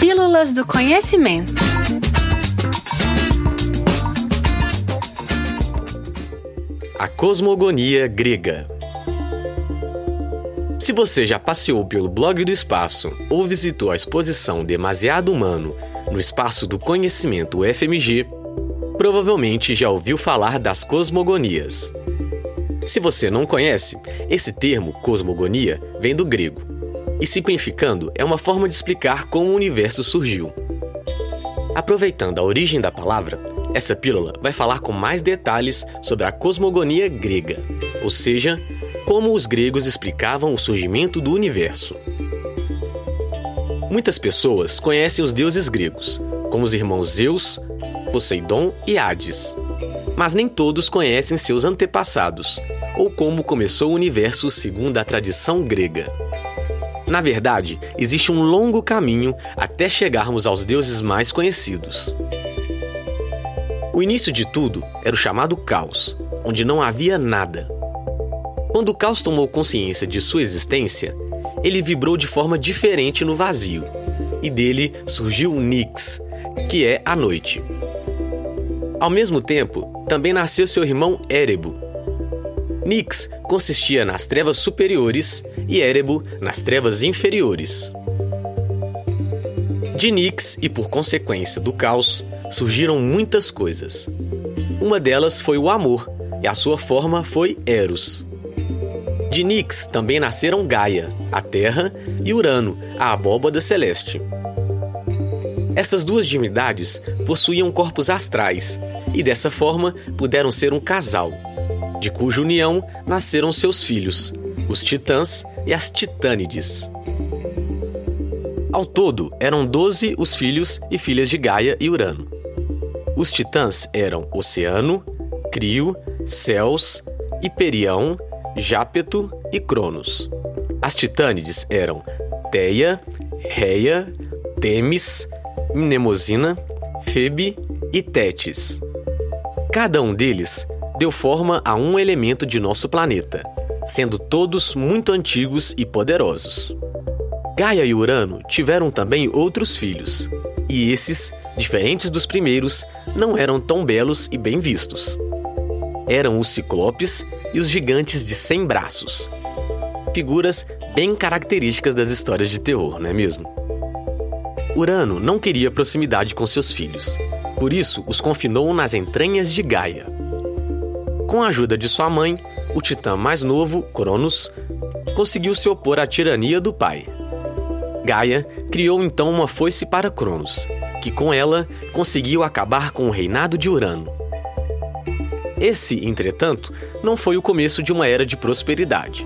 Pílulas do Conhecimento. A cosmogonia grega. Se você já passeou pelo blog do espaço ou visitou a exposição Demasiado Humano no Espaço do Conhecimento UFMG, provavelmente já ouviu falar das cosmogonias. Se você não conhece, esse termo cosmogonia vem do grego e simplificando é uma forma de explicar como o universo surgiu. Aproveitando a origem da palavra, essa pílula vai falar com mais detalhes sobre a cosmogonia grega, ou seja, como os gregos explicavam o surgimento do universo. Muitas pessoas conhecem os deuses gregos, como os irmãos Zeus, Poseidon e Hades. Mas nem todos conhecem seus antepassados, ou como começou o universo segundo a tradição grega. Na verdade, existe um longo caminho até chegarmos aos deuses mais conhecidos. O início de tudo era o chamado caos, onde não havia nada. Quando o caos tomou consciência de sua existência, ele vibrou de forma diferente no vazio, e dele surgiu Nix, que é a noite. Ao mesmo tempo, também nasceu seu irmão Erebo, Nix consistia nas trevas superiores e Erebo nas trevas inferiores. De Nix e por consequência do caos surgiram muitas coisas. Uma delas foi o amor, e a sua forma foi Eros. De Nix também nasceram Gaia, a Terra, e Urano, a abóbada celeste. Essas duas divindades possuíam corpos astrais e dessa forma puderam ser um casal de cuja união nasceram seus filhos, os Titãs e as Titânides. Ao todo, eram doze os filhos e filhas de Gaia e Urano. Os Titãs eram Oceano, Crio, Céus, Hiperião, Jápeto e Cronos. As Titânides eram Teia, Reia, Temis, Mnemosina, Febe e Tétis. Cada um deles deu forma a um elemento de nosso planeta, sendo todos muito antigos e poderosos. Gaia e Urano tiveram também outros filhos, e esses, diferentes dos primeiros, não eram tão belos e bem vistos. Eram os ciclopes e os gigantes de cem braços. Figuras bem características das histórias de terror, não é mesmo? Urano não queria proximidade com seus filhos, por isso os confinou nas entranhas de Gaia. Com a ajuda de sua mãe, o titã mais novo, Cronos, conseguiu se opor à tirania do pai. Gaia criou então uma foice para Cronos, que com ela conseguiu acabar com o reinado de Urano. Esse, entretanto, não foi o começo de uma era de prosperidade.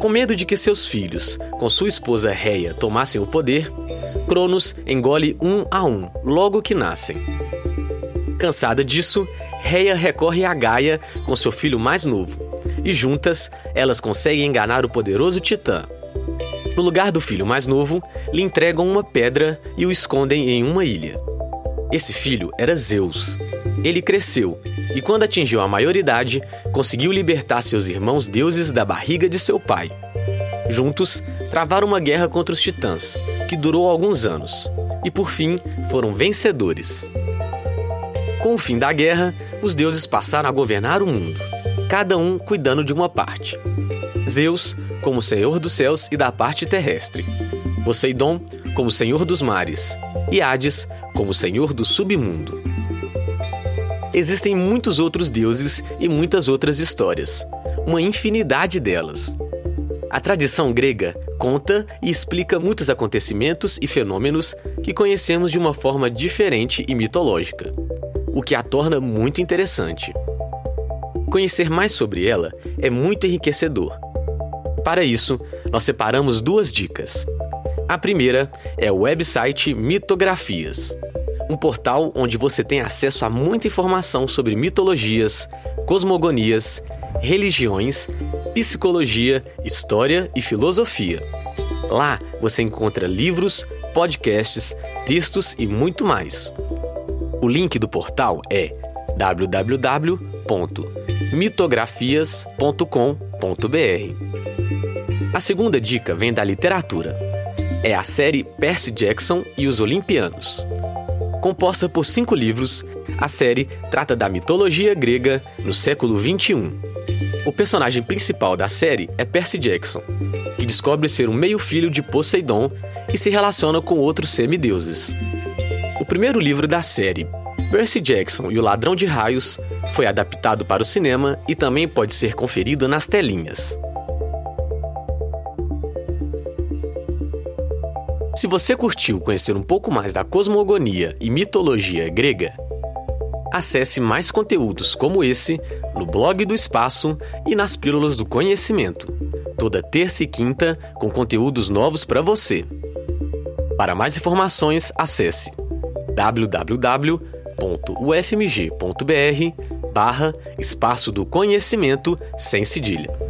Com medo de que seus filhos, com sua esposa Reia, tomassem o poder, Cronos engole um a um logo que nascem. Cansada disso, Reia recorre a Gaia com seu filho mais novo, e juntas elas conseguem enganar o poderoso Titã. No lugar do filho mais novo, lhe entregam uma pedra e o escondem em uma ilha. Esse filho era Zeus. Ele cresceu e, quando atingiu a maioridade, conseguiu libertar seus irmãos deuses da barriga de seu pai. Juntos, travaram uma guerra contra os titãs, que durou alguns anos, e por fim foram vencedores. Com o fim da guerra, os deuses passaram a governar o mundo, cada um cuidando de uma parte. Zeus, como senhor dos céus e da parte terrestre. Poseidon, como senhor dos mares. E Hades, como senhor do submundo. Existem muitos outros deuses e muitas outras histórias, uma infinidade delas. A tradição grega conta e explica muitos acontecimentos e fenômenos que conhecemos de uma forma diferente e mitológica o que a torna muito interessante. Conhecer mais sobre ela é muito enriquecedor. Para isso, nós separamos duas dicas. A primeira é o website Mitografias, um portal onde você tem acesso a muita informação sobre mitologias, cosmogonias, religiões, psicologia, história e filosofia. Lá você encontra livros, podcasts, textos e muito mais. O link do portal é www.mitografias.com.br. A segunda dica vem da literatura. é a série Percy Jackson e os Olimpianos. Composta por cinco livros, a série trata da mitologia grega no século XXI. O personagem principal da série é Percy Jackson, que descobre ser um meio-filho de Poseidon e se relaciona com outros semideuses. O primeiro livro da série, Percy Jackson e o Ladrão de Raios, foi adaptado para o cinema e também pode ser conferido nas telinhas. Se você curtiu conhecer um pouco mais da cosmogonia e mitologia grega, acesse mais conteúdos como esse no blog do Espaço e nas Pílulas do Conhecimento, toda terça e quinta com conteúdos novos para você. Para mais informações, acesse www.ufmg.br barra Espaço do Conhecimento sem cedilha.